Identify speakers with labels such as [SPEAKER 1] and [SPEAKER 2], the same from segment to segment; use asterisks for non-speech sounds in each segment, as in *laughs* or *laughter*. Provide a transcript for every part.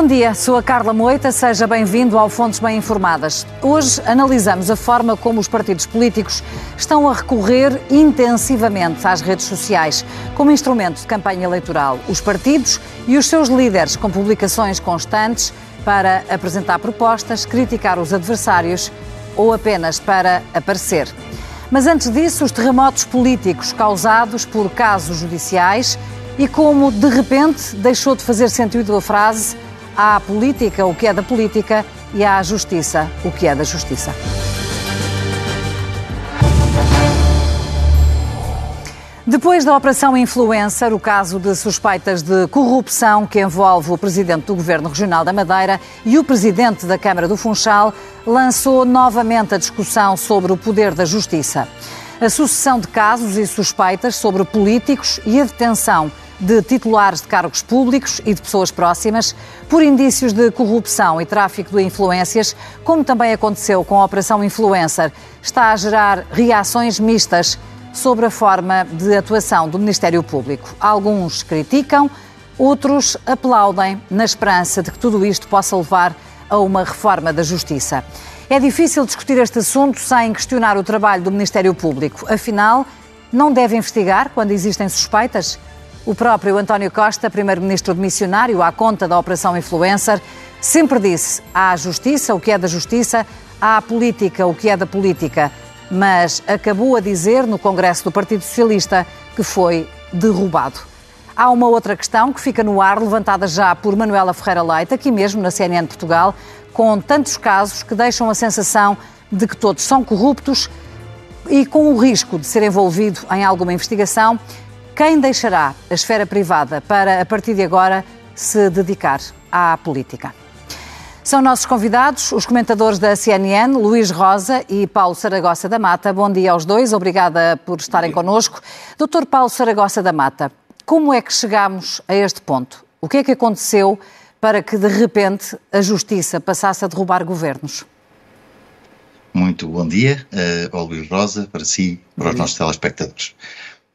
[SPEAKER 1] Bom dia, sou a Carla Moita, seja bem-vindo ao Fontes Bem Informadas. Hoje analisamos a forma como os partidos políticos estão a recorrer intensivamente às redes sociais como instrumento de campanha eleitoral. Os partidos e os seus líderes com publicações constantes para apresentar propostas, criticar os adversários ou apenas para aparecer. Mas antes disso, os terremotos políticos causados por casos judiciais e como, de repente, deixou de fazer sentido a frase à política o que é da política e à justiça o que é da justiça. Depois da Operação Influencer, o caso de suspeitas de corrupção que envolve o presidente do Governo Regional da Madeira e o presidente da Câmara do Funchal, lançou novamente a discussão sobre o poder da justiça. A sucessão de casos e suspeitas sobre políticos e a detenção de titulares de cargos públicos e de pessoas próximas por indícios de corrupção e tráfico de influências, como também aconteceu com a Operação Influencer, está a gerar reações mistas sobre a forma de atuação do Ministério Público. Alguns criticam, outros aplaudem, na esperança de que tudo isto possa levar a uma reforma da Justiça. É difícil discutir este assunto sem questionar o trabalho do Ministério Público. Afinal, não deve investigar quando existem suspeitas? O próprio António Costa, primeiro-ministro missionário à conta da Operação Influencer, sempre disse à justiça o que é da justiça, à política o que é da política, mas acabou a dizer no Congresso do Partido Socialista que foi derrubado. Há uma outra questão que fica no ar, levantada já por Manuela Ferreira Leite, aqui mesmo na CNN Portugal, com tantos casos que deixam a sensação de que todos são corruptos e com o risco de ser envolvido em alguma investigação quem deixará a esfera privada para, a partir de agora, se dedicar à política? São nossos convidados os comentadores da CNN, Luís Rosa e Paulo Saragossa da Mata. Bom dia aos dois, obrigada por estarem connosco. Doutor Paulo Saragossa da Mata, como é que chegamos a este ponto? O que é que aconteceu para que, de repente, a justiça passasse a derrubar governos?
[SPEAKER 2] Muito bom dia uh, ao Luís Rosa, para si, para os nossos telespectadores.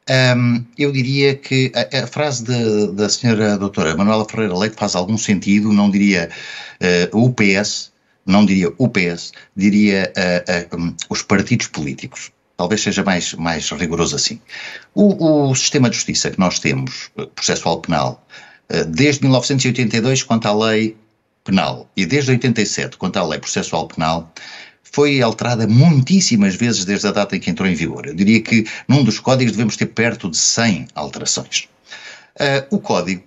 [SPEAKER 2] Um, eu diria que a, a frase de, da senhora doutora Manuela Ferreira Leite faz algum sentido, não diria uh, o PS, não diria o PS, diria uh, uh, um, os partidos políticos. Talvez seja mais, mais rigoroso assim. O, o sistema de justiça que nós temos, processual penal, desde 1982 quanto à lei penal e desde 87 quanto à lei processual penal, foi alterada muitíssimas vezes desde a data em que entrou em vigor. Eu diria que num dos códigos devemos ter perto de 100 alterações. Uh, o código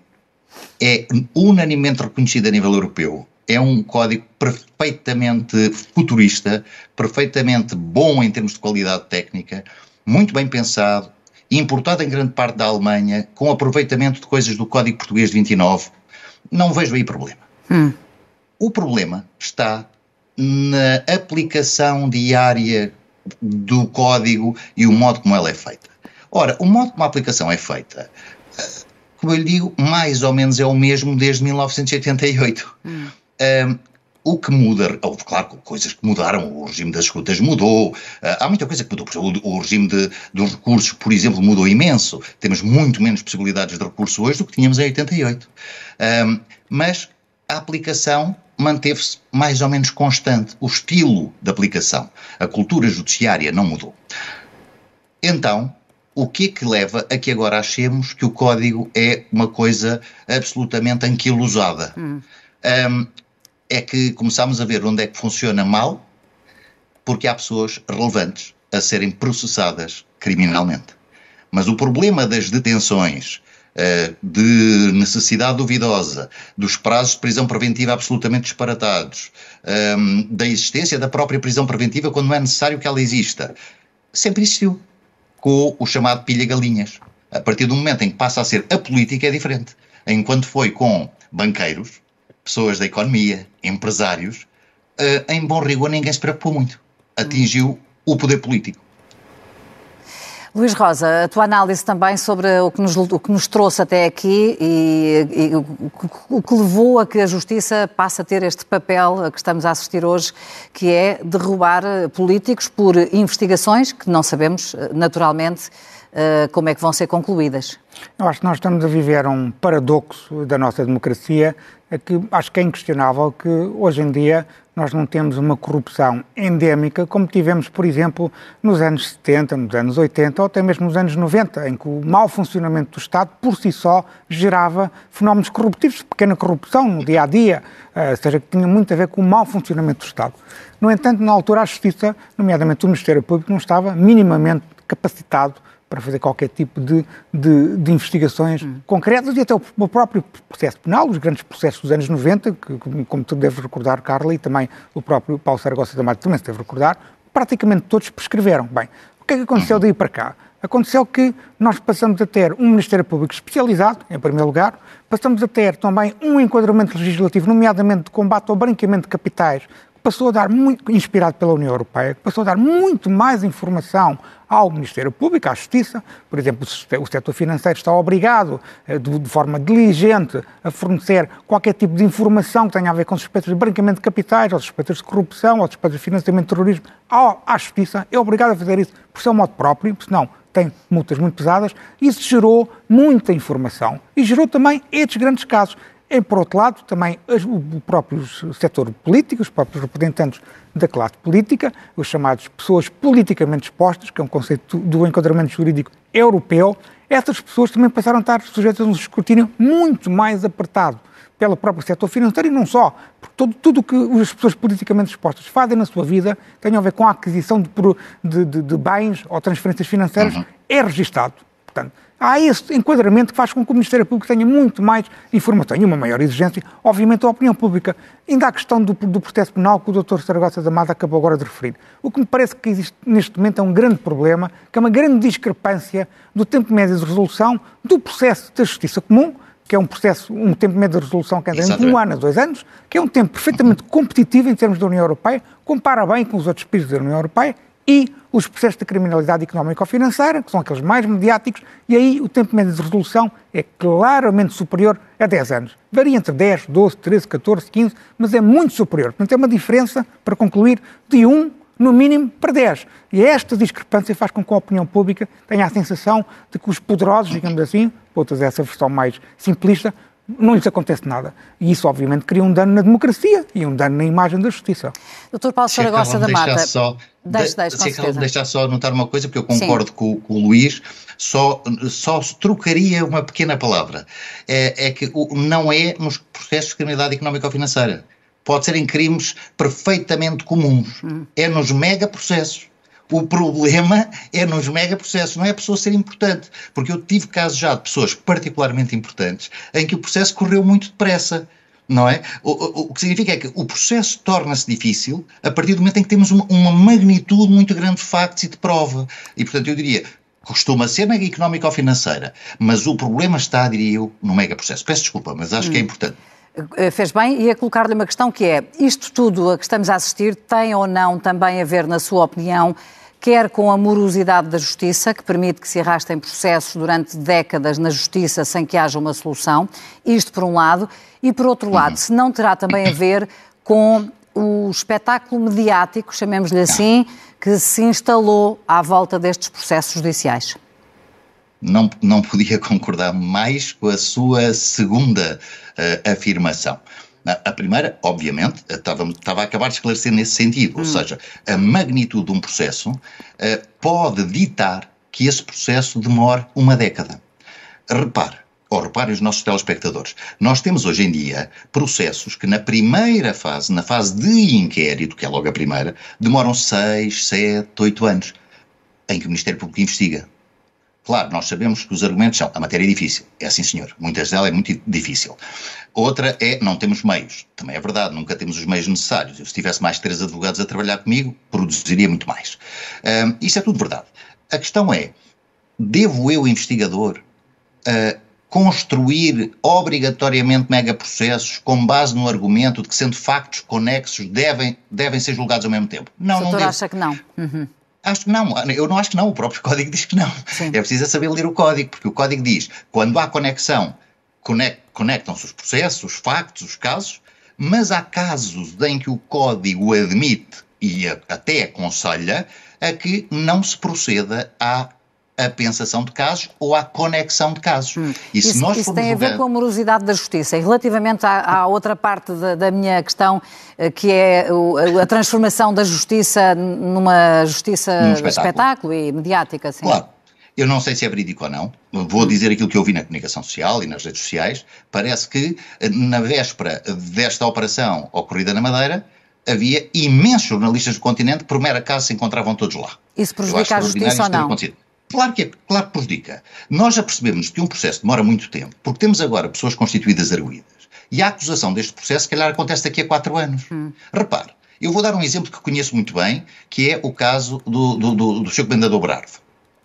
[SPEAKER 2] é unanimemente reconhecido a nível europeu. É um código perfeitamente futurista, perfeitamente bom em termos de qualidade técnica, muito bem pensado, importado em grande parte da Alemanha, com aproveitamento de coisas do Código Português de 29. Não vejo aí problema. Hum. O problema está na aplicação diária do código e o modo como ela é feita. Ora, o modo como a aplicação é feita, como eu lhe digo, mais ou menos é o mesmo desde 1988. Hum. Um, o que muda, houve, claro, coisas que mudaram, o regime das escutas mudou, uh, há muita coisa que mudou. O, o regime de, dos recursos, por exemplo, mudou imenso. Temos muito menos possibilidades de recurso hoje do que tínhamos em 88. Um, mas a aplicação manteve-se mais ou menos constante. O estilo de aplicação, a cultura judiciária não mudou. Então, o que é que leva a que agora achemos que o código é uma coisa absolutamente anquilosada? Hum. Um, é que começamos a ver onde é que funciona mal, porque há pessoas relevantes a serem processadas criminalmente. Mas o problema das detenções, de necessidade duvidosa, dos prazos de prisão preventiva absolutamente disparatados, ehm, da existência da própria prisão preventiva quando não é necessário que ela exista, sempre existiu, com o chamado pilha-galinhas. A partir do momento em que passa a ser a política é diferente. Enquanto foi com banqueiros, pessoas da economia, empresários, eh, em bom rigor ninguém se preocupou muito. Atingiu o poder político.
[SPEAKER 1] Luís Rosa, a tua análise também sobre o que nos, o que nos trouxe até aqui e, e o, que levou a que a Justiça passe a ter este papel a que estamos a assistir hoje, que é derrubar políticos por investigações que não sabemos, naturalmente, como é que vão ser concluídas?
[SPEAKER 3] Eu acho que nós estamos a viver um paradoxo da nossa democracia, que acho que é inquestionável que hoje em dia nós não temos uma corrupção endémica como tivemos, por exemplo, nos anos 70, nos anos 80 ou até mesmo nos anos 90, em que o mau funcionamento do Estado por si só gerava fenómenos corruptivos, pequena corrupção no dia a dia, ou seja, que tinha muito a ver com o mau funcionamento do Estado. No entanto, na altura, a Justiça, nomeadamente o Ministério Público, não estava minimamente capacitado para fazer qualquer tipo de, de, de investigações hum. concretas e até o, o, próprio processo penal, os grandes processos dos anos 90, que, como tu deves recordar, Carla, e também o próprio Paulo Saragossa da Mata também se deve recordar, praticamente todos prescreveram. Bem, o que é que aconteceu uhum. daí para cá? Aconteceu que nós passamos a ter um Ministério Público especializado, em primeiro lugar, passamos a ter também um enquadramento legislativo, nomeadamente de combate ao branqueamento de capitais, passou a dar muito, inspirado pela União Europeia, passou a dar muito mais informação ao Ministério Público, à Justiça. Por exemplo, o setor financeiro está obrigado, eh, de, forma diligente, a fornecer qualquer tipo de informação que tenha a ver com suspeitas de branqueamento de capitais, ou suspeitas de corrupção, ou suspeitas de financiamento de terrorismo, à Justiça. É obrigado a fazer isso por seu modo próprio, senão tem multas muito pesadas. Isso gerou muita informação e gerou também estes grandes casos. E, por outro lado, também o próprio setor político, os próprios representantes da classe política, os chamados pessoas politicamente expostas, que é um conceito do enquadramento jurídico europeu, essas pessoas também passaram a estar sujeitas a um escrutínio muito mais apertado pelo próprio setor financeiro e não só, porque todo, tudo o que as pessoas politicamente expostas fazem na sua vida tem a ver com a aquisição de, de, de, de bens ou transferências financeiras, uhum. é registado. Portanto, há esse enquadramento que faz com que o Ministério Público tenha muito mais informação e uma maior exigência, obviamente, à opinião pública. Ainda a questão do, do processo penal que o Dr. Saragossa da Mata acabou agora de referir. O que me parece que existe neste momento é um grande problema, que é uma grande discrepância do tempo médio de resolução do processo da justiça comum, que é um processo, um tempo médio de resolução que anda entre um ano a dois anos, que é um tempo perfeitamente competitivo em termos da União Europeia, compara bem com os outros países da União Europeia, e os processos de criminalidade económica ou financeira, que são aqueles mais mediáticos, e aí o tempo médio de resolução é claramente superior a 10 anos. Varia entre 10, 12, 13, 14, 15, mas é muito superior. Portanto, é uma diferença, para concluir, de 1 no mínimo para 10. E esta discrepância faz com que a opinião pública tenha a sensação de que os poderosos, digamos assim, vou trazer essa versão mais simplista, não lhes acontece nada. E isso, obviamente, cria um dano na democracia e um dano na imagem da justiça.
[SPEAKER 1] Doutor Paulo Saragossa da Mata.
[SPEAKER 2] Só, deixe, deixe, de, deixa, deixar só notar uma coisa, porque eu concordo com, com, o Luís, só, só trocaria uma pequena palavra. É, é que o, não é nos processos de criminalidade económica ou financeira. Pode ser em crimes perfeitamente comuns. Hum. É nos mega processos. O problema é nos megaprocessos, não é a pessoa ser importante. Porque eu tive casos já de pessoas particularmente importantes em que o processo correu muito depressa. Não é? O, o, o que significa é que o processo torna-se difícil a partir do momento em que temos uma, uma magnitude muito grande de factos e de prova. E, portanto, eu diria, costuma ser mega económica ou financeira, mas o problema está, diria eu, no mega processo. Peço desculpa, mas acho hum. que é hum. importante.
[SPEAKER 1] Eh, fez bem, e a colocar-lhe uma questão que é: isto tudo a que estamos a assistir tem ou não também a ver, na sua opinião, quer com a morosidade da justiça, que permite que se arrastem processos durante décadas na justiça sem que haja uma solução, isto por um lado, e por outro lado, se não terá também a ver com o espetáculo mediático, chamemos-lhe assim, que se instalou à volta destes processos judiciais.
[SPEAKER 2] Não, não podia *laughs* concordar mais com a sua segunda uh, afirmação. A primeira, obviamente, estava, estava a acabar de esclarecer nesse sentido, hum. ou seja, a magnitude de um processo uh, pode ditar que esse processo demore uma década. Repare, ou reparem os nossos telespectadores, nós temos hoje em dia processos que na primeira fase, na fase de inquérito, que é logo a primeira, demoram 6, 7, 8 anos, em que o Ministério Público investiga. Claro, nós sabemos que os argumentos são a matéria é difícil. É assim, senhor. Muitas delas é muito difícil. Outra é não temos meios. Também é verdade, nunca temos os meios necessários. Eu, se tivesse mais três advogados a trabalhar comigo, produziria muito mais. Um, isto é tudo verdade. A questão é: devo eu, investigador, uh, construir obrigatoriamente megaprocessos com base no argumento de que, sendo factos conexos, devem, devem ser julgados ao mesmo tempo?
[SPEAKER 1] Não, o não devo. acha que não? Uhum.
[SPEAKER 2] Acho que não, eu não acho que não, o próprio *laughs* código diz que não. Sim. É preciso saber ler o código, porque o código diz quando há conexão, conectam-se os processos, os factos, os casos, mas há casos em que o código admite e até aconselha a que não se proceda à à pensação de casos ou à conexão de casos. Hum.
[SPEAKER 1] E se isso, nós isso tem a ver com a morosidade da justiça. E relativamente à, à outra parte da, da, minha questão, eh, que é a transformação da justiça numa justiça Num espetáculo. espetáculo e mediática. Sim.
[SPEAKER 2] Claro. Eu não sei se é verídico ou não. Vou dizer aquilo que eu vi na comunicação social e nas redes sociais. Parece que eh, na véspera desta operação ocorrida na Madeira, havia imensos jornalistas do continente que, por mera acaso, se encontravam todos lá.
[SPEAKER 1] Isso prejudica a justiça ou não?
[SPEAKER 2] Claro que, é, claro que prejudica. Nós já percebemos que um processo demora muito tempo, porque temos agora pessoas constituídas arguídas. E a acusação deste processo, se calhar, acontece daqui a quatro anos. Hum. Repare, eu vou dar um exemplo que conheço muito bem, que é o caso do, do, do, do Sr. Comendador Brardo.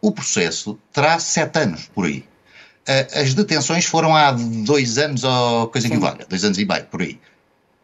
[SPEAKER 2] O processo terá sete anos por aí. Uh, as detenções foram há dois anos ou coisa Sim. que valha, dois anos e meio, por aí.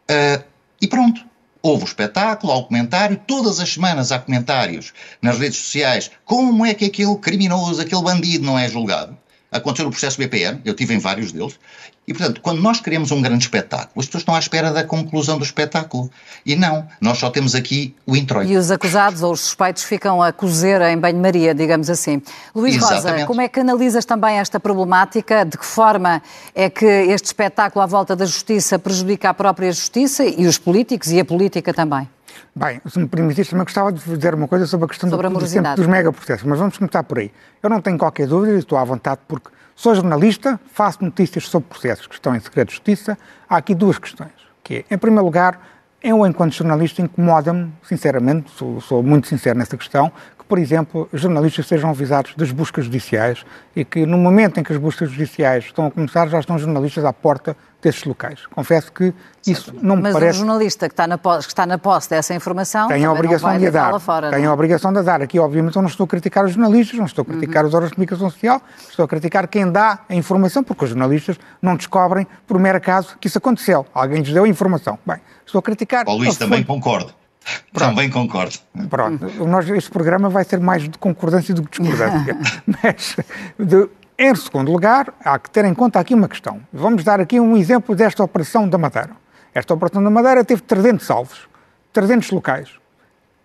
[SPEAKER 2] Uh, e pronto. Houve o espetáculo, há o comentário, todas as semanas há comentários nas redes sociais. Como é que aquele criminoso, aquele bandido não é julgado? Aconteceu no processo BPN, eu tive em vários deles, e portanto, quando nós queremos um grande espetáculo, as pessoas estão à espera da conclusão do espetáculo. E não, nós só temos aqui o introito.
[SPEAKER 1] E os acusados ou os suspeitos ficam a cozer em banho-maria, digamos assim. Luís Exatamente. Rosa, como é que analisas também esta problemática? De que forma é que este espetáculo à volta da justiça prejudica a própria justiça e os políticos e a política também?
[SPEAKER 3] Bem, se me permitires, também gostava de dizer uma coisa sobre a questão sobre do, a dos megaprocessos, mas vamos começar por aí. Eu não tenho qualquer dúvida, e estou à vontade, porque sou jornalista, faço notícias sobre processos que estão em segredo de justiça. Há aqui duas questões, que é, em primeiro lugar, eu, enquanto jornalista, incomoda-me, sinceramente, sou, sou, muito sincero nessa questão, que, por exemplo, jornalistas sejam avisados das buscas judiciais e que, no momento em que as buscas judiciais estão a começar, já estão jornalistas à porta desses locais. Confesso que isso não me
[SPEAKER 1] Mas
[SPEAKER 3] parece...
[SPEAKER 1] Mas o jornalista que está, na posse, que está na posse dessa informação tem a obrigação de a dar. Fora,
[SPEAKER 3] tem
[SPEAKER 1] não?
[SPEAKER 3] a obrigação de a dar. Aqui, obviamente, eu não estou a criticar os jornalistas, não estou a criticar uhum. os órgãos de comunicação social, estou a criticar quem dá a informação, porque os jornalistas não descobrem, por mero acaso, que isso aconteceu. Alguém lhes deu a informação. Bem, estou a criticar...
[SPEAKER 2] O Luís também concordo. *laughs* Pronto. Também concordo.
[SPEAKER 3] Pronto. Nós, este programa vai ser mais de concordância do que discordância. *laughs* Mas, de, em segundo lugar, há que ter em conta aqui uma questão. Vamos dar aqui um exemplo desta operação da Madeira. Esta operação da Madeira teve 300 salvos, 300 locais.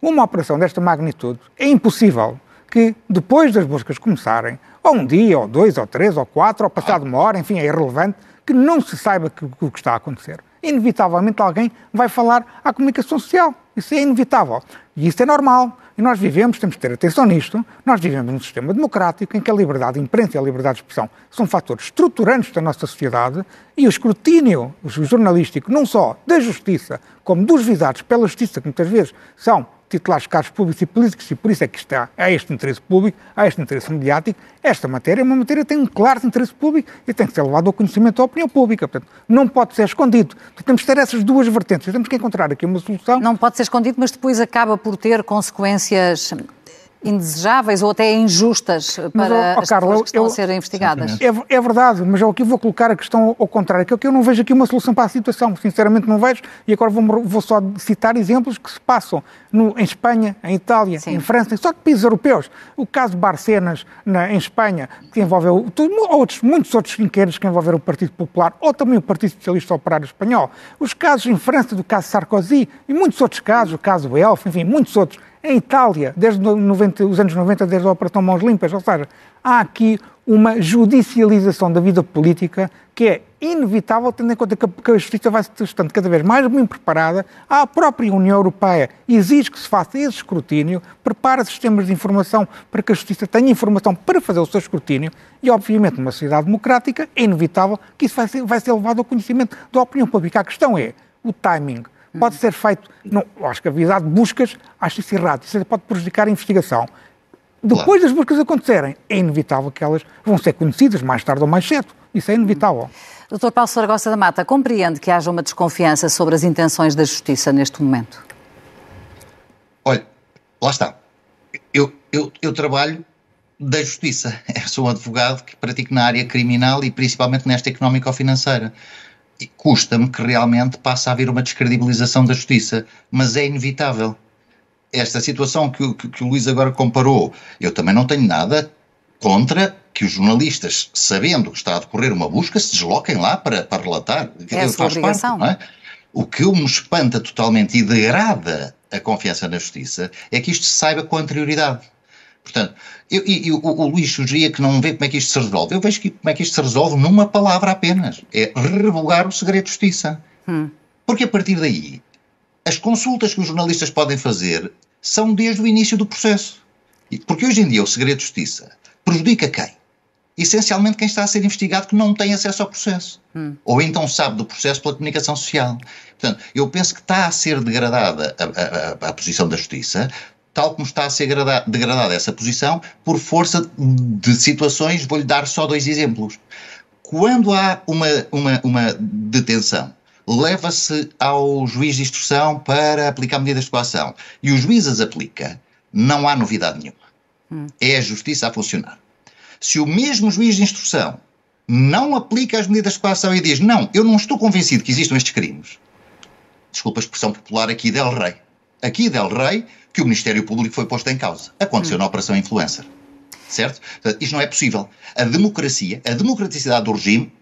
[SPEAKER 3] Uma operação desta magnitude é impossível que, depois das buscas começarem, ou um dia, ou dois, ou três, ou quatro, ou passado uma hora, enfim, é irrelevante, que não se saiba o que está a acontecer. Inevitavelmente alguém vai falar à comunicação social. Isso é inevitável. E isso é normal. E nós vivemos, temos que ter atenção nisto, nós vivemos num sistema democrático em que a liberdade de imprensa e a liberdade de expressão são fatores estruturantes da nossa sociedade e o escrutínio jornalístico, não só da justiça, como dos visados pela justiça, que muitas vezes são titulares cargos públicos e políticos, e por isso é que está a este interesse público, a este interesse mediático. Esta matéria é uma matéria que tem um claro interesse público e tem que ser levado ao conhecimento da opinião pública. Portanto, não pode ser escondido. Portanto, temos que ter essas duas vertentes. Temos que encontrar aqui uma solução.
[SPEAKER 1] Não pode ser escondido, mas depois acaba por ter consequências indesejáveis ou até injustas para mas, oh, as Carla, pessoas que estão eu, a ser investigadas.
[SPEAKER 3] É, é, verdade, mas eu aqui vou colocar a questão ao contrário, que é que eu não vejo aqui uma solução para a situação, sinceramente não vejo, e agora vou, vou só citar exemplos que se passam no, em Espanha, em Itália, Sim. em França, só de países europeus. O caso de Barcenas, na, em Espanha, que envolveu outros, muitos outros inquéritos que envolveram o Partido Popular ou também o Partido Socialista Operário Espanhol. Os casos em França do caso Sarkozy e muitos outros casos, o caso Elf, enfim, muitos outros em Itália, desde 90, os anos 90, desde a Operação Mãos Limpas. Ou seja, há aqui uma judicialização da vida política que é inevitável, tendo em conta que a justiça vai se estando cada vez mais bem preparada. A própria União Europeia exige que se faça esse escrutínio, prepara sistemas de informação para que a justiça tenha informação para fazer o seu escrutínio e, obviamente, numa sociedade democrática, é inevitável que isso vai ser, vai ser levado ao conhecimento da opinião pública. A questão é o timing pode ser feito. Não, acho que a habilidade de buscas, acho isso errado. Isso pode prejudicar a investigação. Depois claro. das buscas acontecerem, é inevitável que elas vão ser conhecidas mais tarde ou mais cedo. Isso é inevitável.
[SPEAKER 1] Dr. Paulo Saragossa da Mata, compreende que haja uma desconfiança sobre as intenções da Justiça neste momento?
[SPEAKER 2] Olha, lá está. Eu, eu, eu trabalho da Justiça. *laughs* Eu sou um advogado que pratico na área criminal e principalmente nesta económico-financeira custa-me que realmente passe a haver uma descredibilização da justiça, mas é inevitável. Esta situação que, que, que o Luís agora comparou, eu também não tenho nada contra que os jornalistas, sabendo que está a decorrer uma busca, se desloquem lá para, para relatar.
[SPEAKER 1] É a sua obrigação. Parte, é?
[SPEAKER 2] O que me espanta totalmente e degrada a confiança na justiça é que isto se saiba com anterioridade. Portanto, eu, eu, o, o Luís sugeria que não vê como é que isto se resolve. Eu vejo que, como é que isto se resolve numa palavra apenas. É revogar o segredo de justiça. Hum. Porque a partir daí, as consultas que os jornalistas podem fazer são desde o início do processo. Porque hoje em dia o segredo de justiça prejudica quem? Essencialmente quem está a ser investigado que não tem acesso ao processo. Hum. Ou então sabe do processo pela comunicação social. Portanto, eu penso que está a ser degradada a, a, a, a posição da justiça, tal como está a ser degradada essa posição por força de situações. Vou-lhe dar só dois exemplos. Quando há uma, uma, uma detenção leva-se ao juiz de instrução para aplicar medidas de coação e o juiz as aplica, não há novidade nenhuma. Hum. É a justiça a funcionar. Se o mesmo juiz de instrução não aplica as medidas de coação e diz não, eu não estou convencido que existam estes crimes, desculpa a expressão popular aqui del rei, aqui del rei que o Ministério Público foi posto em causa. Aconteceu hum. na Operação Influencer. Certo? Portanto, isto não é possível. A democracia, a democraticidade do regime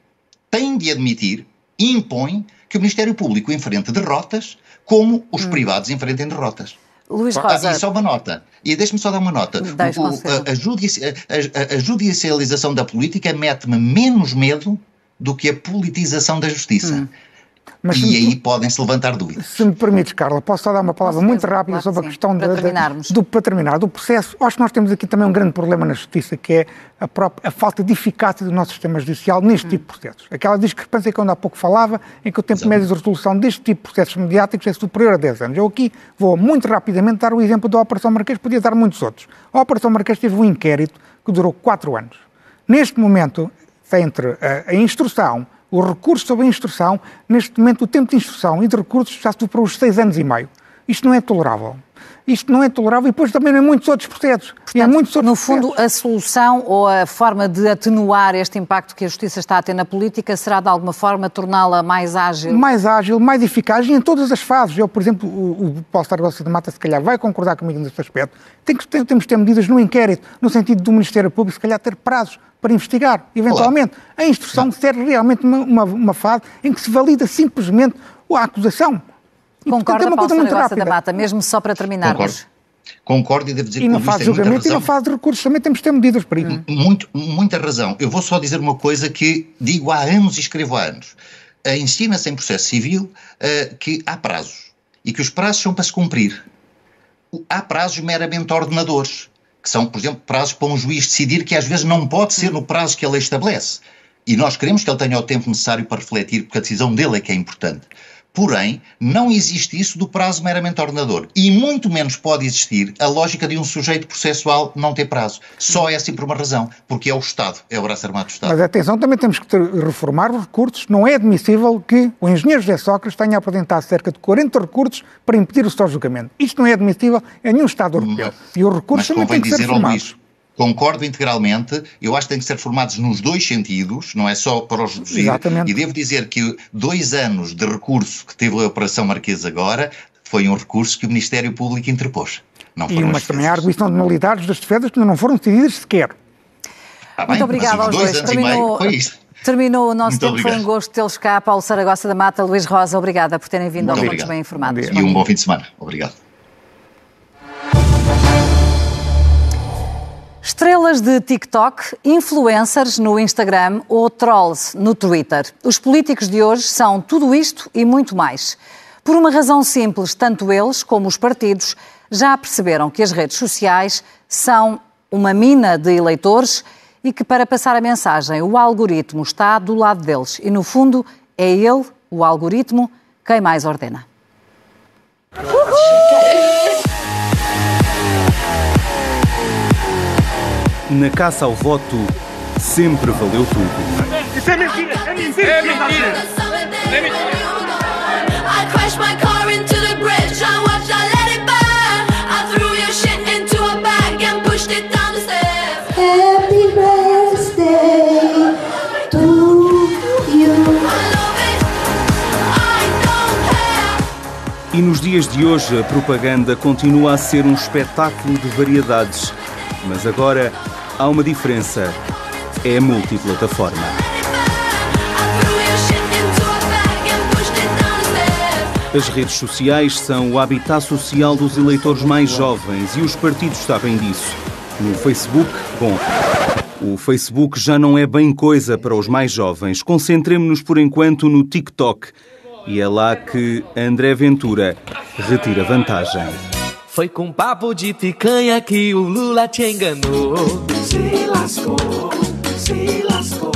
[SPEAKER 2] tem de admitir, impõe que o Ministério Público enfrente derrotas como os hum. privados enfrentem derrotas.
[SPEAKER 1] Luís Rosa.
[SPEAKER 2] Ah, e só uma nota. E deixe-me só dar uma nota. O, a, a, judici a, a, judicialização da política mete-me menos medo do que a politização da justiça. Hum. Mas e aí podem-se levantar dúvidas.
[SPEAKER 3] Se me permites, Carla, posso só dar uma palavra muito rápida claro sobre a questão para, do, para terminar, do processo. Acho que nós temos aqui também um grande problema na justiça, que é a, própria, a falta de eficácia do nosso sistema judicial neste hum. tipo de processos. Aquela discrepância que eu há pouco falava, em que o tempo Exato. médio de resolução deste tipo de processos mediáticos é superior a 10 anos. Eu aqui vou muito rapidamente dar o exemplo da Operação Marquês, podia dar muitos outros. A Operação Marquês teve um inquérito que durou 4 anos. Neste momento, entre a, a instrução, o recurso sobre a instrução, neste momento o tempo de instrução e de recursos já superou os seis anos e meio. Isto não é tolerável. Isto não é tolerável e depois também em muitos outros processos.
[SPEAKER 1] Portanto,
[SPEAKER 3] há muitos outros
[SPEAKER 1] no fundo, processos. a solução ou a forma de atenuar este impacto que a justiça está a ter na política será, de alguma forma, torná-la mais ágil?
[SPEAKER 3] Mais ágil, mais eficaz e em todas as fases. Eu, por exemplo, o, o Paulo Sargossa de Mata, se calhar, vai concordar comigo neste aspecto. Tem que, tem, temos que ter medidas no inquérito, no sentido do Ministério Público, se calhar, ter prazos para investigar, eventualmente. Olá. A instrução serve realmente uma, uma, uma fase em que se valida simplesmente a acusação.
[SPEAKER 1] Concorda, Paulo Saragossa da Mata, mesmo só para terminarmos?
[SPEAKER 2] Concordo. Concordo e devo dizer
[SPEAKER 3] e que não faz julgamento e não faz de recursos, também temos que ter medidas para isso.
[SPEAKER 2] Muito, muita razão. Eu vou só dizer uma coisa que digo há anos e escrevo há anos. Ensina-se em processo civil uh, que há prazos e que os prazos são para se cumprir. Há prazos meramente ordenadores, que são, por exemplo, prazos para um juiz decidir que às vezes não pode ser no prazo que a lei estabelece. E nós queremos que ele tenha o tempo necessário para refletir, porque a decisão dele é que é importante. Porém, não existe isso do prazo meramente ordenador. E muito menos pode existir a lógica de um sujeito processual não ter prazo. Só é assim por uma razão, porque é o Estado, é o braço armado do Estado.
[SPEAKER 3] Mas atenção, também temos que reformar os recursos. Não é admissível que o engenheiro José Sócrates tenha apresentado cerca de 40 recursos para impedir o seu julgamento. Isto não é admissível em nenhum Estado europeu. Mas, e os recursos também têm que ser reformados.
[SPEAKER 2] Concordo integralmente, eu acho que têm que ser formados nos dois sentidos, não é só para os reduzir.
[SPEAKER 3] Exatamente.
[SPEAKER 2] E devo dizer que dois anos de recurso que teve a Operação Marquês agora foi um recurso que o Ministério Público interpôs.
[SPEAKER 3] Não e mas também há arguição de nulidades das defesas que não foram decididas sequer.
[SPEAKER 2] Ah, bem,
[SPEAKER 1] Muito obrigado aos dois.
[SPEAKER 2] dois. Terminou,
[SPEAKER 1] terminou o nosso Muito tempo, obrigado. foi um gosto tê-los cá. Paulo Saragossa da Mata, Luís Rosa, obrigada por terem vindo Muito ao Pontos Bem Informados.
[SPEAKER 2] E um bom fim de semana. Obrigado.
[SPEAKER 1] Estrelas de TikTok, influencers no Instagram ou trolls no Twitter. Os políticos de hoje são tudo isto e muito mais. Por uma razão simples, tanto eles como os partidos já perceberam que as redes sociais são uma mina de eleitores e que para passar a mensagem o algoritmo está do lado deles e no fundo é ele, o algoritmo, quem mais ordena. Uhul!
[SPEAKER 4] Na caça ao voto sempre valeu tudo. Isso é mentira! É mentira! É mentira! É mentira! E nos dias de hoje a propaganda continua a ser um espetáculo de variedades, mas agora há uma diferença: é multiplataforma. As redes sociais são o habitat social dos eleitores mais jovens e os partidos sabem disso. No Facebook, bom, o Facebook já não é bem coisa para os mais jovens. Concentremos-nos por enquanto no TikTok. E é lá que André Ventura retira vantagem.
[SPEAKER 5] Foi com papo de picanha que o Lula te enganou. Se lascou, se lascou.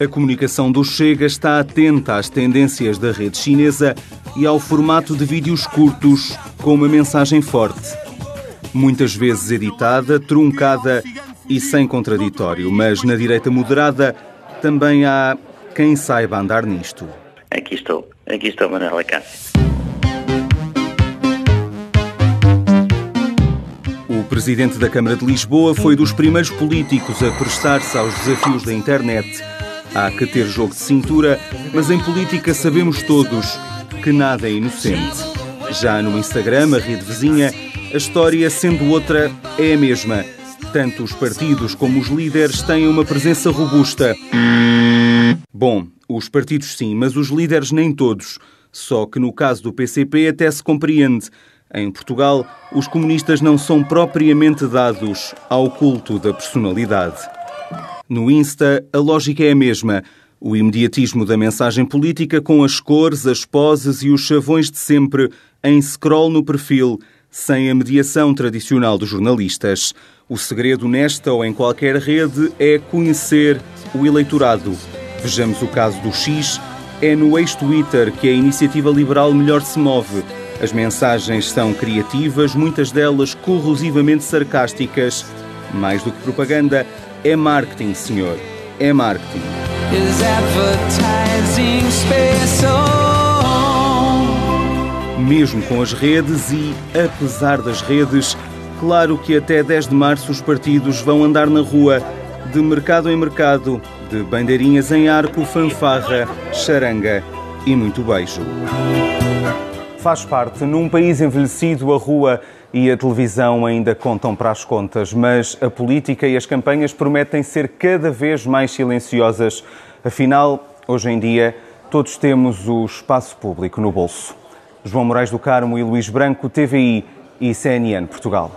[SPEAKER 4] A comunicação do Chega está atenta às tendências da rede chinesa e ao formato de vídeos curtos com uma mensagem forte. Muitas vezes editada, truncada e sem contraditório, mas na direita moderada também há quem saiba andar nisto.
[SPEAKER 6] Aqui estou, aqui estou, Manuela Cássio.
[SPEAKER 4] O presidente da Câmara de Lisboa foi dos primeiros políticos a prestar-se aos desafios da internet. Há que ter jogo de cintura, mas em política sabemos todos que nada é inocente. Já no Instagram, a rede vizinha, a história, sendo outra, é a mesma. Tanto os partidos como os líderes têm uma presença robusta. Bom, os partidos sim, mas os líderes nem todos. Só que no caso do PCP até se compreende. Em Portugal, os comunistas não são propriamente dados ao culto da personalidade. No Insta, a lógica é a mesma. O imediatismo da mensagem política com as cores, as poses e os chavões de sempre em scroll no perfil, sem a mediação tradicional dos jornalistas. O segredo nesta ou em qualquer rede é conhecer o eleitorado. Vejamos o caso do X. É no ex-Twitter que a iniciativa liberal melhor se move. As mensagens são criativas, muitas delas corrosivamente sarcásticas. Mais do que propaganda, é marketing, senhor. É marketing. Mesmo com as redes e, apesar das redes, claro que até 10 de março os partidos vão andar na rua, de mercado em mercado, de bandeirinhas em arco, fanfarra, charanga e muito beijo. Faz parte. Num país envelhecido, a rua e a televisão ainda contam para as contas, mas a política e as campanhas prometem ser cada vez mais silenciosas. Afinal, hoje em dia, todos temos o espaço público no bolso. João Moraes do Carmo e Luís Branco, TVI e CNN Portugal.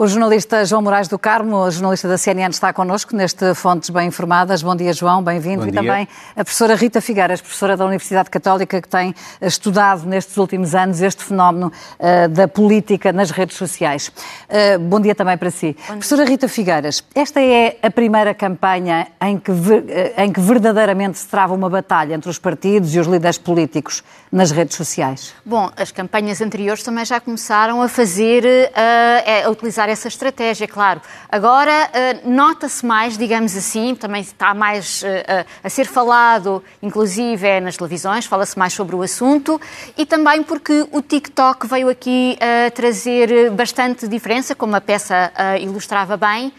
[SPEAKER 1] O jornalista João Moraes do Carmo, jornalista da CNN, está connosco neste Fontes Bem Informadas. Bom dia, João, bem-vindo. E também a professora Rita Figueiras, professora da Universidade Católica, que tem estudado nestes últimos anos este fenómeno uh, da política nas redes sociais. Uh, bom dia também para si. Professora Rita Figueiras, esta é a primeira campanha em que, uh, em que verdadeiramente se trava uma batalha entre os partidos e os líderes políticos nas redes sociais?
[SPEAKER 7] Bom, as campanhas anteriores também já começaram a fazer, a utilizar essa estratégia, claro. Agora uh, nota-se mais, digamos assim, também está mais uh, a ser falado, inclusive é nas televisões, fala-se mais sobre o assunto e também porque o TikTok veio aqui trazer bastante diferença, como a peça ilustrava bem,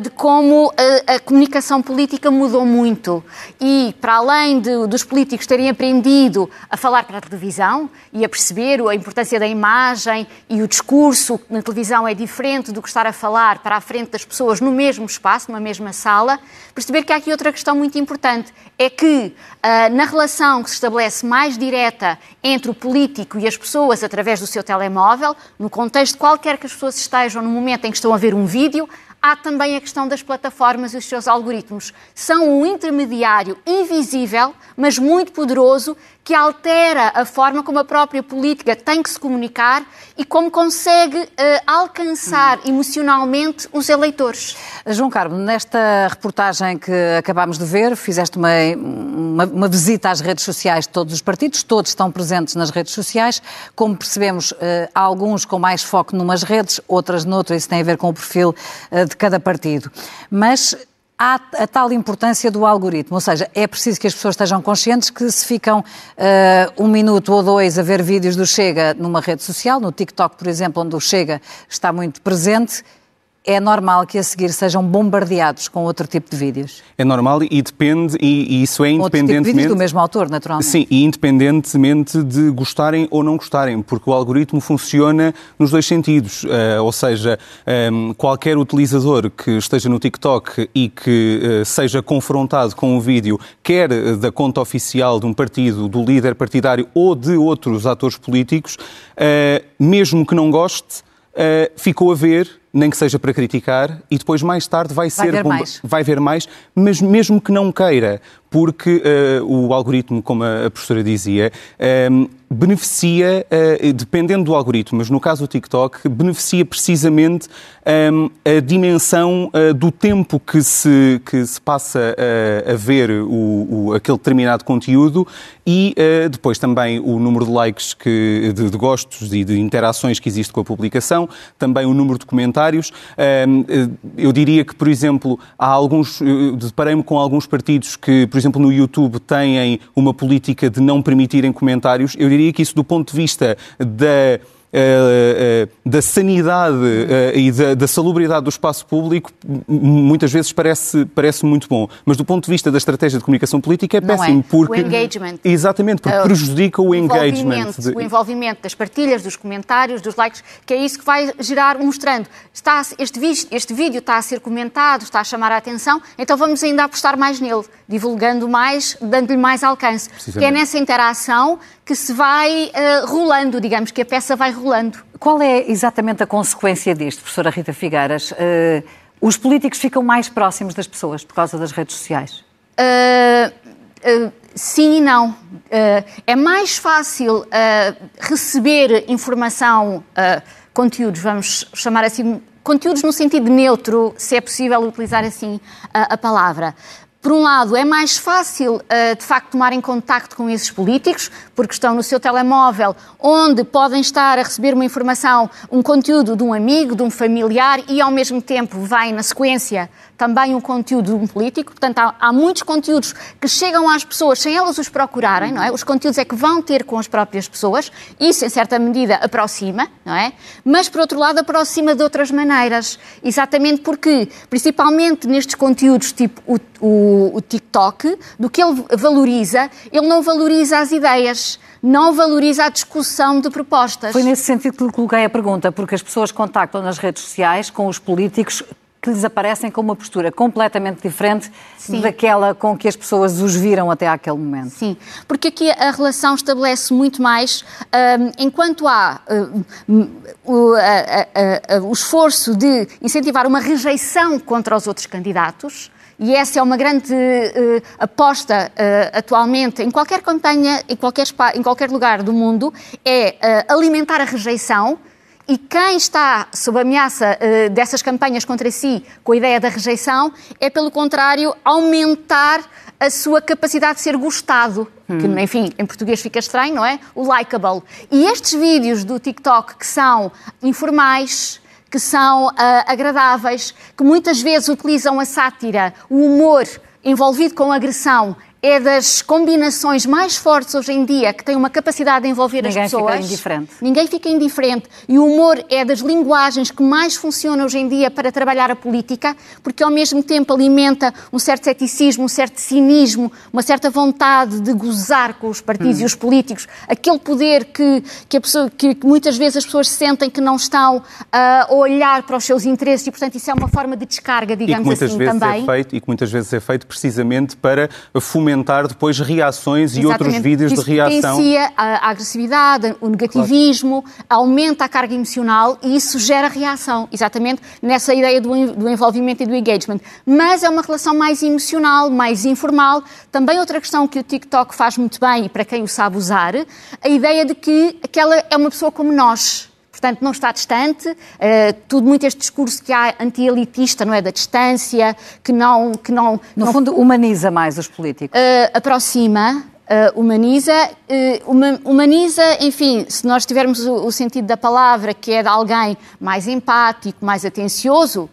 [SPEAKER 7] de como a comunicação política mudou muito e para além de, dos políticos terem aprendido a falar para a televisão e a perceber a importância da imagem e o discurso na televisão é diferente diferente do que estar a falar para a frente das pessoas no mesmo espaço, numa mesma sala, perceber que há aqui outra questão muito importante. É que uh, na relação que se estabelece mais direta entre o político e as pessoas através do seu telemóvel, no contexto qualquer que as pessoas estejam no momento em que estão a ver um vídeo, há também a questão das plataformas e os seus algoritmos. São um intermediário invisível, mas muito poderoso, que altera a forma como a própria política tem que se comunicar e como consegue uh, alcançar emocionalmente os eleitores.
[SPEAKER 1] João Carmo, nesta reportagem que acabámos de ver, fizeste uma, uma, uma, visita às redes sociais de todos os partidos, todos estão presentes nas redes sociais. Como percebemos, uh, há alguns com mais foco numas redes, outras noutras, isso tem a ver com o perfil uh, de cada partido. Mas há a tal importância do algoritmo, ou seja, é preciso que as pessoas estejam conscientes que se ficam uh, um minuto ou dois a ver vídeos do Chega numa rede social, no TikTok, por exemplo, onde o Chega está muito presente, é normal que a seguir sejam bombardeados com outro tipo de vídeos?
[SPEAKER 4] É normal e depende, e, e isso é
[SPEAKER 1] Outro tipo de
[SPEAKER 4] independentemente...
[SPEAKER 1] vídeos do mesmo autor, naturalmente.
[SPEAKER 4] Sim, e independentemente de gostarem ou não gostarem, porque o algoritmo funciona nos dois sentidos. Eh, ou seja, ehm, qualquer utilizador que esteja no TikTok e que eh, seja confrontado com um vídeo, quer da conta oficial de um partido, do líder partidário ou de outros atores políticos, eh, mesmo que não goste, ficou a ver nem que seja para criticar, e depois mais tarde vai ser
[SPEAKER 1] ver mais.
[SPEAKER 4] vai ver mais, mas mesmo que não queira, porque uh, o algoritmo, como a, professora dizia, um, beneficia, uh, dependendo do algoritmo, mas no caso do TikTok, beneficia precisamente um, a dimensão uh, do tempo que se, que se passa a ver o, o, aquele determinado conteúdo e depois também o número de likes, que, de, de gostos e de interações que existe com a publicação, também o número de comentários comentários. Eu diria que, por exemplo, há alguns, deparei-me com alguns partidos que, por exemplo, no YouTube têm uma política de não permitirem comentários. Eu diria que isso, do ponto de vista da da sanidade uh, e da, da, salubridade do espaço público, muitas vezes parece, parece muito bom. Mas do ponto de vista da estratégia de comunicação política é
[SPEAKER 7] Não
[SPEAKER 4] péssimo.
[SPEAKER 7] É.
[SPEAKER 4] Porque,
[SPEAKER 7] o engagement.
[SPEAKER 4] Exatamente, porque prejudica o,
[SPEAKER 7] o
[SPEAKER 4] engagement.
[SPEAKER 7] De... O envolvimento das partilhas, dos comentários, dos likes, que é isso que vai gerar, mostrando, está, este, vídeo, este vídeo está a ser comentado, está a chamar a atenção, então vamos ainda apostar mais nele, divulgando mais, dando-lhe mais alcance. Que é nessa interação que se vai uh, rolando, digamos, que a peça vai rolando.
[SPEAKER 1] Qual é exatamente a consequência disto, professora Rita Figueiras? Uh, os políticos ficam mais próximos das pessoas por causa das redes sociais?
[SPEAKER 7] Uh, sim e não. é mais fácil receber informação, conteúdos, vamos chamar assim, conteúdos no sentido neutro, se é possível utilizar assim a palavra por um lado, é mais fácil, uh, de facto, tomarem contacto com esses políticos, porque estão no seu telemóvel, onde podem estar a receber uma informação, um conteúdo de um amigo, de um familiar, e ao mesmo tempo vai na sequência também um conteúdo de um político. Portanto, há, há, muitos conteúdos que chegam às pessoas sem elas os procurarem, não é? Os conteúdos é que vão ter com as próprias pessoas. Isso, em certa medida, aproxima, não é? Mas, por outro lado, aproxima de outras maneiras. Exatamente porque, principalmente nestes conteúdos tipo o, o, o TikTok, do que ele valoriza, ele não valoriza as ideias não valoriza a discussão de propostas.
[SPEAKER 1] Foi nesse sentido que lhe coloquei a pergunta, porque as pessoas contactam nas redes sociais com os políticos que lhes aparecem com uma postura completamente diferente Sim. daquela com que as pessoas os viram até àquele momento.
[SPEAKER 7] Sim, porque aqui a relação estabelece muito mais, um, enquanto há um, o, a, a, a, o esforço de incentivar uma rejeição contra os outros candidatos, e essa é uma grande uh, aposta uh, atualmente em qualquer campanha, em qualquer, em qualquer lugar do mundo, é uh, alimentar a rejeição e quem está sob ameaça dessas campanhas contra si, com a ideia da rejeição, é, pelo contrário, aumentar a sua capacidade de ser gostado. Hum. Que, enfim, em português fica estranho, não é? O likable. E estes vídeos do TikTok que são informais, que são uh, agradáveis, que muitas vezes utilizam a sátira, o humor envolvido com agressão é das combinações mais fortes hoje em dia que tem uma capacidade de envolver
[SPEAKER 1] Ninguém
[SPEAKER 7] as pessoas.
[SPEAKER 1] Ninguém fica indiferente.
[SPEAKER 7] Ninguém fica indiferente. E o humor é das linguagens que mais funciona hoje em dia para trabalhar a política, porque ao mesmo tempo alimenta um certo ceticismo, um certo cinismo, uma certa vontade de gozar com os partidos hum. e os políticos, aquele poder que, que, pessoa, que, muitas vezes as pessoas sentem que não estão uh, a olhar para os seus interesses e, portanto, isso é uma forma de descarga, digamos
[SPEAKER 4] e que muitas
[SPEAKER 7] assim,
[SPEAKER 4] vezes
[SPEAKER 7] é também.
[SPEAKER 4] É feito, e que muitas vezes é feito precisamente para fomentar depois reações
[SPEAKER 7] Exatamente.
[SPEAKER 4] e outros vídeos
[SPEAKER 7] Isso
[SPEAKER 4] de reação.
[SPEAKER 7] Isso a, a agressividade, o negativismo, claro. aumenta a carga emocional e isso gera reação, exatamente nessa ideia do, do envolvimento e do engagement. Mas é uma relação mais emocional, mais informal. Também outra questão que o TikTok faz muito bem e para quem o sabe usar, a ideia de que aquela é uma pessoa como nós portanto não está distante. Uh, tudo muito este discurso que há anti-elitista, não é? Da distância, que não. Que não
[SPEAKER 1] no
[SPEAKER 7] não,
[SPEAKER 1] fundo, humaniza mais os políticos.
[SPEAKER 7] Uh, aproxima. Uh, humaniza, humaniza, enfim, se nós tivermos o, o, sentido da palavra, que é de alguém mais empático, mais atencioso,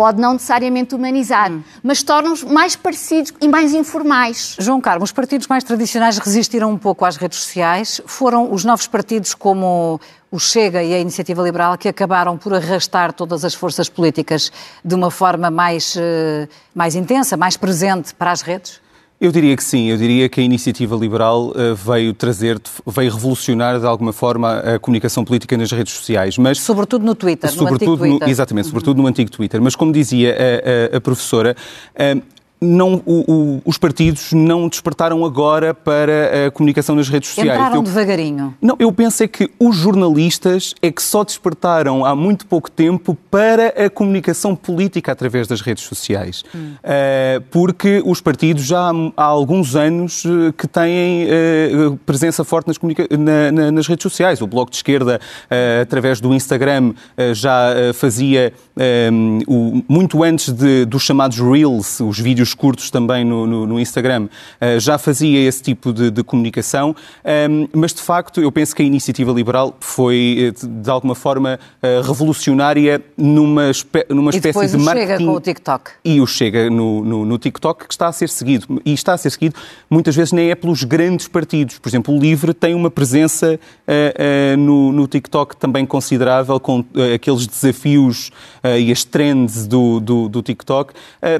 [SPEAKER 7] pode não necessariamente humanizar, hum. mas torna-os mais parecidos e mais informais.
[SPEAKER 1] João Carlos, os partidos mais tradicionais resistiram um pouco às redes sociais. Foram os novos partidos como o Chega e a Iniciativa Liberal que acabaram por arrastar todas as forças políticas de uma forma mais, eh, mais intensa, mais presente para as redes?
[SPEAKER 4] Eu diria que sim, eu diria que a iniciativa liberal uh, veio trazer, veio revolucionar de alguma forma a comunicação política nas redes sociais, mas
[SPEAKER 1] sobretudo no Twitter,
[SPEAKER 4] sobretudo
[SPEAKER 1] no antigo Twitter.
[SPEAKER 4] No, exatamente, sobretudo no antigo Twitter. Mas como dizia a, a, a professora, uh, não, o, o, os partidos não despertaram agora para a comunicação nas redes sociais.
[SPEAKER 1] Entraram
[SPEAKER 4] eu,
[SPEAKER 1] devagarinho.
[SPEAKER 4] Não, eu penso é que os jornalistas é que só despertaram há muito pouco tempo para a comunicação política através das redes sociais. Hum. Uh, porque os partidos já há, alguns anos uh, que têm uh, presença forte nas, na, na, nas, redes sociais. O Bloco de Esquerda, através do Instagram, já fazia um, o, muito antes de, dos chamados Reels, os vídeos vídeos curtos também no, no, no Instagram, uh, já fazia esse tipo de, de comunicação, mas de facto eu penso que a iniciativa liberal foi eh, de alguma forma uh, revolucionária numa, espé numa espécie de marketing.
[SPEAKER 1] E Chega com o TikTok.
[SPEAKER 4] E o Chega no, no, no, TikTok que está a ser seguido. E está a ser seguido muitas vezes nem é pelos grandes partidos. Por exemplo, o LIVRE tem uma presença uh, no, no TikTok também considerável, com aqueles desafios e as trends do, do, do TikTok,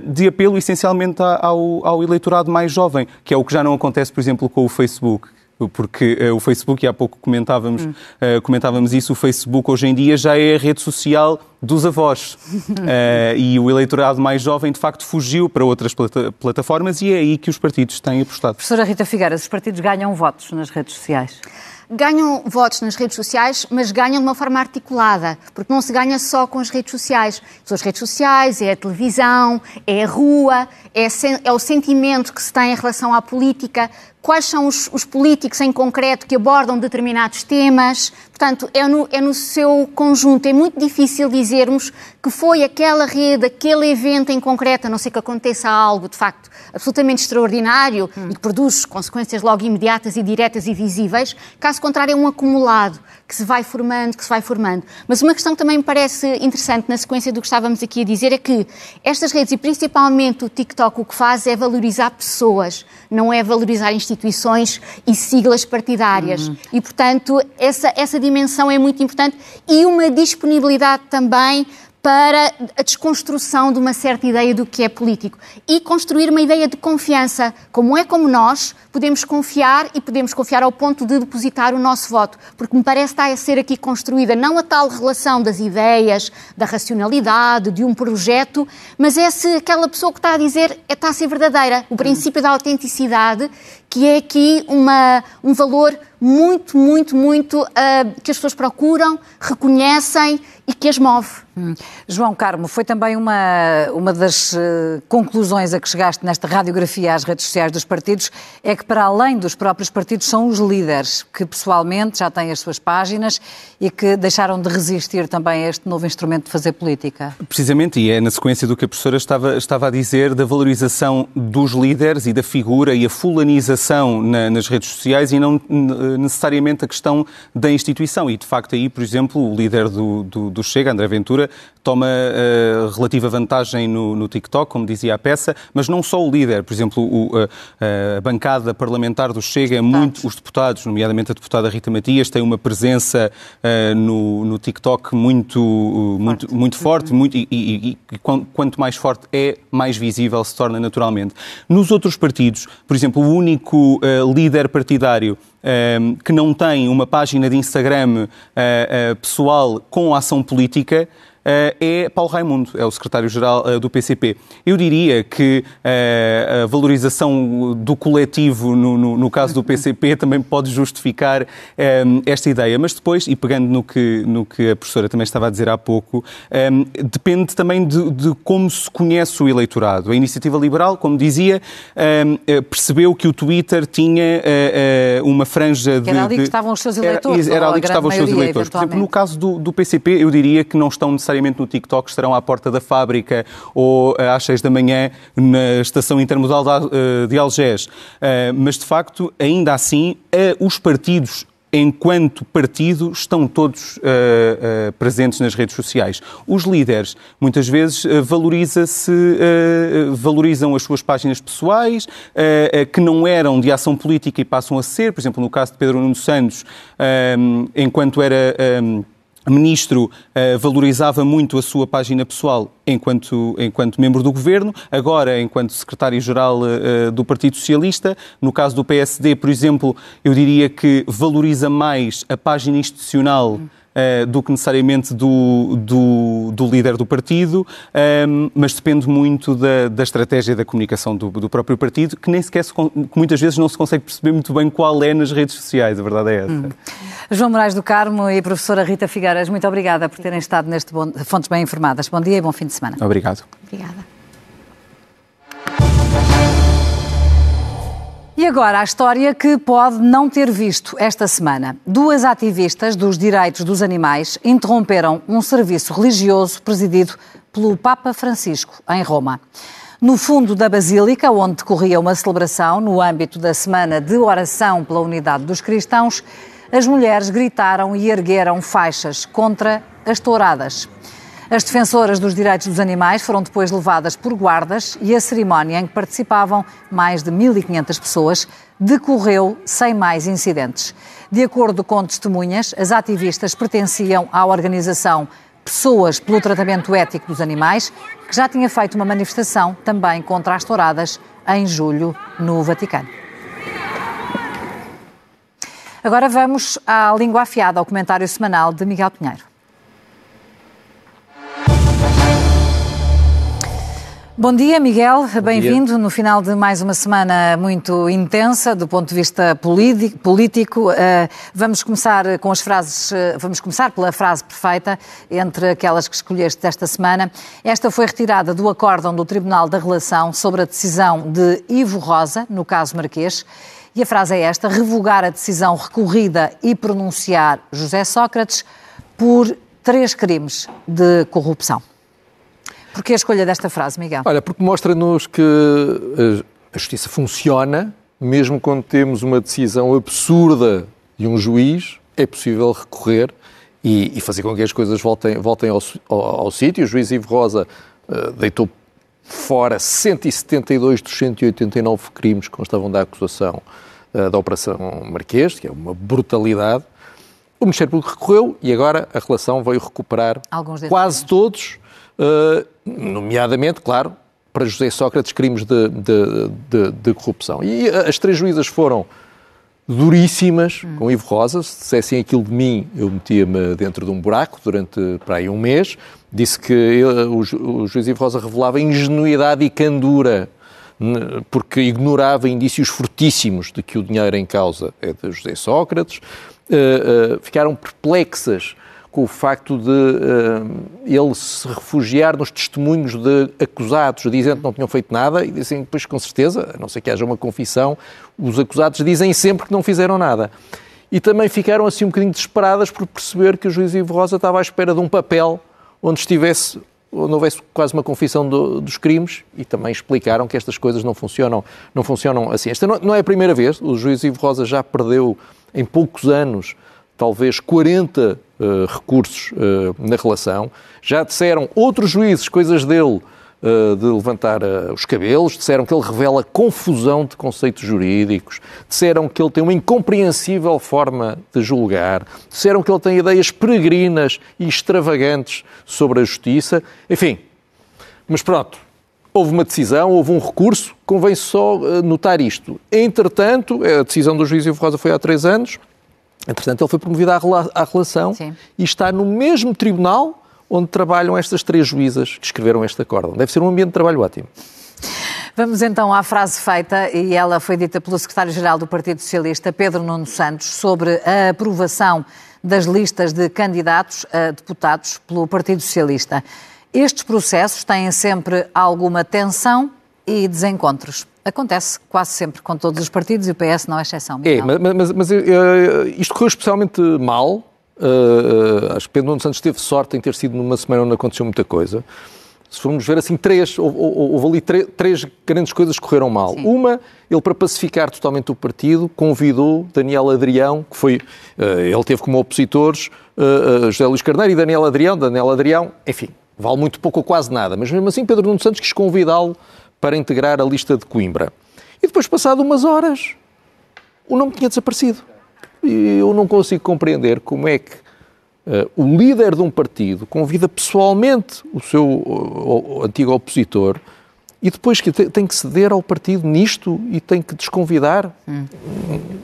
[SPEAKER 4] de apelo essencialmente ao, ao eleitorado mais jovem, que é o que já não acontece, por exemplo, com o Facebook porque uh, o Facebook, e há pouco comentávamos, hum. uh, comentávamos isso, o Facebook hoje em dia já é a rede social dos avós. uh, *laughs* e o eleitorado mais jovem, de facto, fugiu para outras plata plataformas e é aí que os partidos têm apostado.
[SPEAKER 1] Professora Rita Figueiras, os partidos ganham votos nas redes sociais?
[SPEAKER 7] ganham votos nas redes sociais, mas ganham de uma forma articulada, porque não se ganha só com as redes sociais. São as redes sociais, é a televisão, é a rua, é, é o sentimento que se tem em relação à política, quais são os, os, políticos em concreto que abordam determinados temas. Portanto, é no, é no seu conjunto. É muito difícil dizermos que foi aquela rede, aquele evento em concreto, a não ser que aconteça algo, de facto, absolutamente extraordinário hum. e que produz consequências logo imediatas e diretas e visíveis. Caso contrário, é um acumulado que se vai formando, que se vai formando. Mas uma questão que também me parece interessante na sequência do que estávamos aqui a dizer é que estas redes, e principalmente o TikTok, o que faz é valorizar pessoas, não é valorizar instituições e siglas partidárias. Uhum. E, portanto, essa, essa dimensão é muito importante e uma disponibilidade também para a desconstrução de uma certa ideia do que é político e construir uma ideia de confiança. Como é como nós podemos confiar e podemos confiar ao ponto de depositar o nosso voto, porque me parece estar a ser aqui construída não a tal relação das ideias, da racionalidade, de um projeto, mas é se aquela pessoa que está a dizer é, está a ser verdadeira. O princípio da autenticidade, que é aqui uma, um valor muito, muito, muito uh, que as pessoas procuram, reconhecem e que as move.
[SPEAKER 1] Hum. João Carmo, foi também uma, uma das uh, conclusões a que chegaste nesta radiografia às redes sociais dos partidos, é que para além dos próprios partidos são os líderes, que pessoalmente já têm as suas páginas e que deixaram de resistir também a este novo instrumento de fazer política.
[SPEAKER 4] Precisamente, e é na sequência do que a professora estava, estava a dizer, da valorização dos líderes e da figura e a fulanização na, nas redes sociais e não necessariamente a questão da instituição. E, de facto, aí, por exemplo, o líder do, do, do Chega, André Ventura, toma uh, relativa vantagem no, no, TikTok, como dizia a peça, mas não só o líder. Por exemplo, o, uh, a bancada parlamentar do Chega, é muito, os deputados, nomeadamente a deputada Rita Matias, têm uma presença uh, no, no, TikTok muito, muito forte, muito forte muito, e, e, e, quanto mais forte é, mais visível se torna naturalmente. Nos outros partidos, por exemplo, o único líder partidário que não tem uma página de Instagram pessoal com ação política, é Paulo Raimundo, é o secretário-geral eh, do PCP. Eu diria que eh, a valorização do coletivo, no, no, no caso do PCP, *laughs* também pode justificar esta ideia. Mas depois, e pegando no que, no que a professora também estava a dizer há pouco, depende também de, de como se conhece o eleitorado. A iniciativa liberal, como dizia, percebeu que o Twitter tinha uma franja de.
[SPEAKER 1] Era ali que estavam os seus eleitores.
[SPEAKER 4] Era, era ali que estavam os seus eleitores. Por exemplo, no caso do, do PCP, eu diria que não estão necessariamente necessariamente no TikTok, estarão à porta da fábrica ou eh, às 6 da manhã na estação intermodal eh, de Algés. Eh, mas, de facto, ainda assim, os partidos enquanto partido, estão todos uh, uh, presentes nas redes sociais. Os líderes, muitas vezes, uh, valoriza-se, valorizam as suas páginas pessoais, que não eram de ação política e passam a ser, por exemplo, no caso de Pedro Nuno Santos, enquanto era ministro uh, valorizava muito a sua página pessoal enquanto, enquanto membro do governo, agora enquanto secretário-geral uh, do Partido Socialista. No caso do PSD, por exemplo, eu diria que valoriza mais a página institucional. Uh, do que necessariamente do, do, do líder do partido, um, ehm, mas depende muito da, da estratégia da comunicação do, do, próprio partido, que nem sequer se, que muitas vezes não se consegue perceber muito bem qual é nas redes sociais, a verdade é essa. Hum.
[SPEAKER 1] João Moraes do Carmo e professora Rita Figueiras, muito obrigada por terem estado neste bom, Fontes Bem Informadas. Bom dia e bom fim de semana.
[SPEAKER 4] Obrigado.
[SPEAKER 7] Obrigada.
[SPEAKER 1] E agora a história que pode não ter visto esta semana. Duas ativistas dos direitos dos animais interromperam um serviço religioso presidido pelo Papa Francisco, em Roma. No fundo da Basílica, onde decorria uma celebração no âmbito da Semana de Oração pela Unidade dos Cristãos, as mulheres gritaram e ergueram faixas contra as touradas. As defensoras dos direitos dos animais foram depois levadas por guardas e a cerimónia em que participavam mais de 1.500 pessoas decorreu sem mais incidentes. De acordo com testemunhas, as ativistas pertenciam à organização Pessoas pelo Tratamento Ético dos Animais, que já tinha feito uma manifestação também contra as touradas em julho no Vaticano. Agora vamos à língua afiada, ao comentário semanal de Miguel Pinheiro. Bom dia, Miguel. Bem-vindo no final de mais uma semana muito intensa do ponto de vista político. Eh, vamos começar com as frases, eh, vamos começar pela frase perfeita entre aquelas que escolheste desta semana. Esta foi retirada do acórdão do Tribunal da Relação sobre a decisão de Ivo Rosa, no caso Marquês. E a frase é esta: revogar a decisão recorrida e pronunciar José Sócrates por três crimes de corrupção. Porquê a escolha desta frase, Miguel?
[SPEAKER 8] Olha, porque mostra-nos que a justiça funciona, mesmo quando temos uma decisão absurda de um juiz, é possível recorrer e, e fazer com que as coisas voltem, voltem ao, ao, ao sítio. O juiz Ivo Rosa uh, deitou fora 172 dos 189 crimes que constavam da acusação uh, da Operação Marquês, que é uma brutalidade. O Ministério Público recorreu e agora a relação veio recuperar quase todos nomeadamente, claro, para José Sócrates, crimes de, de, de, de, corrupção. E as três juízas foram duríssimas hum. com Ivo Rosa. Se dissessem aquilo de mim, eu metia-me dentro de um buraco durante para aí um mês. Disse que o, o juiz Ivo Rosa revelava ingenuidade e candura porque ignorava indícios fortíssimos de que o dinheiro em causa é de José Sócrates. Uh, uh, ficaram perplexas com o facto de uh, ele se refugiar nos testemunhos de acusados, dizendo que não tinham feito nada, e dizem depois, com certeza, a não ser que haja uma confissão, os acusados dizem sempre que não fizeram nada. E também ficaram assim um bocadinho desesperadas por perceber que o juiz Ivo Rosa estava à espera de um papel onde estivesse onde houvesse quase uma confissão do, dos crimes e também explicaram que estas coisas não funcionam, não funcionam assim. Esta não, não é a primeira vez, o juiz Ivo Rosa já perdeu em poucos anos talvez 40 uh, recursos uh, na relação. Já disseram outros juízes coisas dele uh, de levantar os cabelos, disseram que ele revela confusão de conceitos jurídicos, disseram que ele tem uma incompreensível forma de julgar, disseram que ele tem ideias peregrinas e extravagantes sobre a justiça. Enfim, mas pronto, houve uma decisão, houve um recurso, convém só notar isto. Entretanto, a decisão do juiz Ivo Rosa foi há três anos, Entretanto, ele foi promovido à, à relação Sim. e está no mesmo tribunal onde trabalham estas três juízas que escreveram este acórdão. Deve ser um ambiente de trabalho ótimo.
[SPEAKER 1] Vamos então à frase feita, e ela foi dita pelo secretário-geral do Partido Socialista, Pedro Nuno Santos, sobre a aprovação das listas de candidatos a deputados pelo Partido Socialista. Estes processos têm sempre alguma tensão e desencontros. Acontece quase sempre com todos os partidos e o PS não é exceção.
[SPEAKER 8] É, mas, mas, mas uh, isto correu especialmente mal. Uh, acho que Pedro Nuno Santos teve sorte em ter sido numa semana onde aconteceu muita coisa. se formos ver assim, três, houve, houve ali três, três, grandes coisas que correram mal. Sim. Uma, ele para pacificar totalmente o partido, convidou Daniel Adrião, que foi, uh, ele teve como opositores uh, José Luís Carneiro e Daniel Adrião. Daniel Adrião, enfim, vale muito pouco ou quase nada, mas mesmo assim Pedro Nuno Santos quis convidá-lo para integrar a lista de Coimbra. E depois, passado umas horas, o nome tinha desaparecido. E eu não consigo compreender como é que Uh, o líder de um partido convida pessoalmente o seu o, o antigo opositor e depois que tem que ceder ao partido nisto e tem que desconvidar, hum.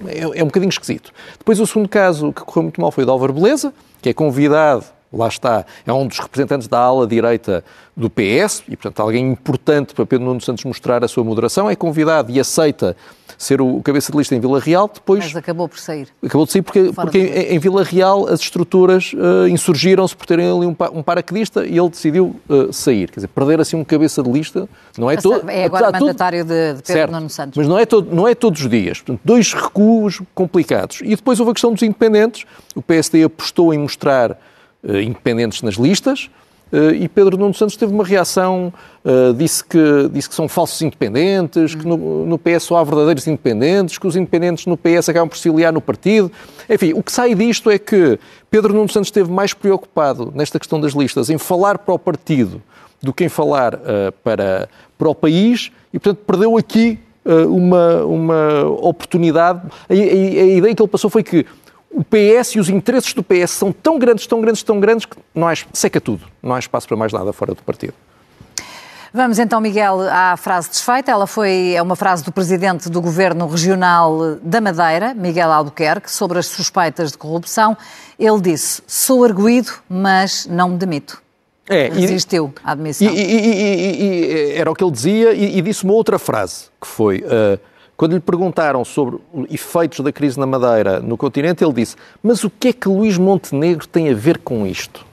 [SPEAKER 8] é, é, um bocadinho esquisito. Depois o segundo caso que correu muito mal foi o de Álvaro Beleza, que é convidado, lá está, é um dos representantes da ala direita do PS e, portanto, alguém importante para Pedro Nuno Santos mostrar a sua moderação, é convidado e aceita ser o cabeça de lista em Vila Real, depois...
[SPEAKER 1] Mas acabou por sair.
[SPEAKER 8] Acabou de sair porque, porque em, em, Vila Real as estruturas uh, insurgiram-se por terem ali um, um paraquedista e ele decidiu uh, sair. Quer dizer, perder assim um cabeça de lista não é todo...
[SPEAKER 1] É agora mandatário de, de Pedro certo, Nuno Santos.
[SPEAKER 8] Mas não é, todo, não é todos os dias. Portanto, dois recuos complicados. E depois houve a questão dos independentes. O PSD apostou em mostrar independentes nas listas, Uh, e Pedro Nuno Santos teve uma reação, uh, disse, que, disse que são falsos independentes, que no, no, PS só há verdadeiros independentes, que os independentes no PS acabam por se aliar no partido. Enfim, o que sai disto é que Pedro Nuno Santos esteve mais preocupado nesta questão das listas em falar para o partido do que em falar para, para o país e, portanto, perdeu aqui uma, uma oportunidade. A, a, a ideia que ele passou foi que o PS e os interesses do PS são tão grandes, tão grandes, tão grandes que não há, seca tudo. Não há espaço para mais nada fora do partido.
[SPEAKER 1] Vamos então, Miguel, à frase desfeita. Ela foi é uma frase do presidente do Governo Regional da Madeira, Miguel Albuquerque, sobre as suspeitas de corrupção. Ele disse: Sou arguído, mas não me demito. É, Resistiu à admissão.
[SPEAKER 8] E, e, e, era o que ele dizia e, disse uma outra frase, que foi. Uh, quando lhe perguntaram sobre efeitos da crise na Madeira no continente, ele disse: Mas o que é que Luís Montenegro tem a ver com isto?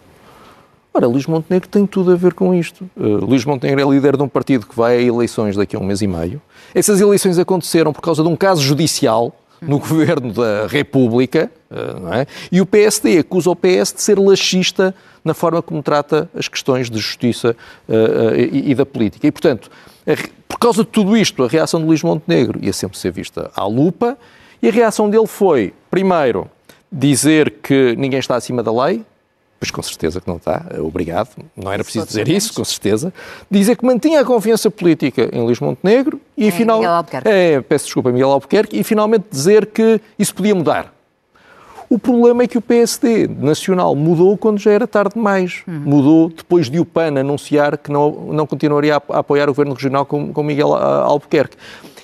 [SPEAKER 8] Ora, Luís Montenegro tem tudo a ver com isto. Uh, Luís Montenegro é líder de um partido que vai a eleições daqui a um mês e meio. Essas eleições aconteceram por causa de um caso judicial no governo da República, uh, é? e o PSD acusa o PS de ser laxista na forma como trata as questões de justiça uh, e, e da política. E, portanto, por causa de tudo isto, a reação de Luís Montenegro ia sempre ser vista à lupa e a reação dele foi, primeiro, dizer que ninguém está acima da lei, pois com certeza que não está, obrigado, não era preciso dizer isso, com certeza. Dizer que mantinha a confiança política em Luís Montenegro e,
[SPEAKER 1] é, final... Miguel Albuquerque.
[SPEAKER 8] É, peço desculpa, Miguel Albuquerque, e finalmente dizer que isso podia mudar. O problema é que o PSD nacional mudou quando já era tarde demais. Uhum. Mudou depois de o PAN anunciar que não, não continuaria a, apoiar o governo regional com, com Miguel Albuquerque.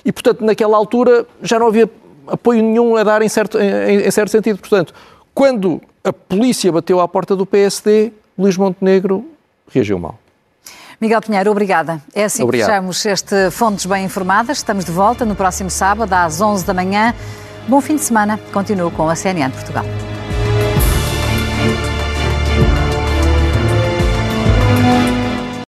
[SPEAKER 8] E, portanto, naquela altura já não havia apoio nenhum a dar em certo, em, em certo sentido. Portanto, quando a polícia bateu à porta do PSD, Luís Montenegro reagiu mal.
[SPEAKER 1] Miguel Pinheiro, obrigada. É assim Obrigado. que fechamos este Fontes Bem Informadas. Estamos de volta no próximo sábado, às 11 da manhã. Bom fim de semana. Continuo com a CNN Portugal.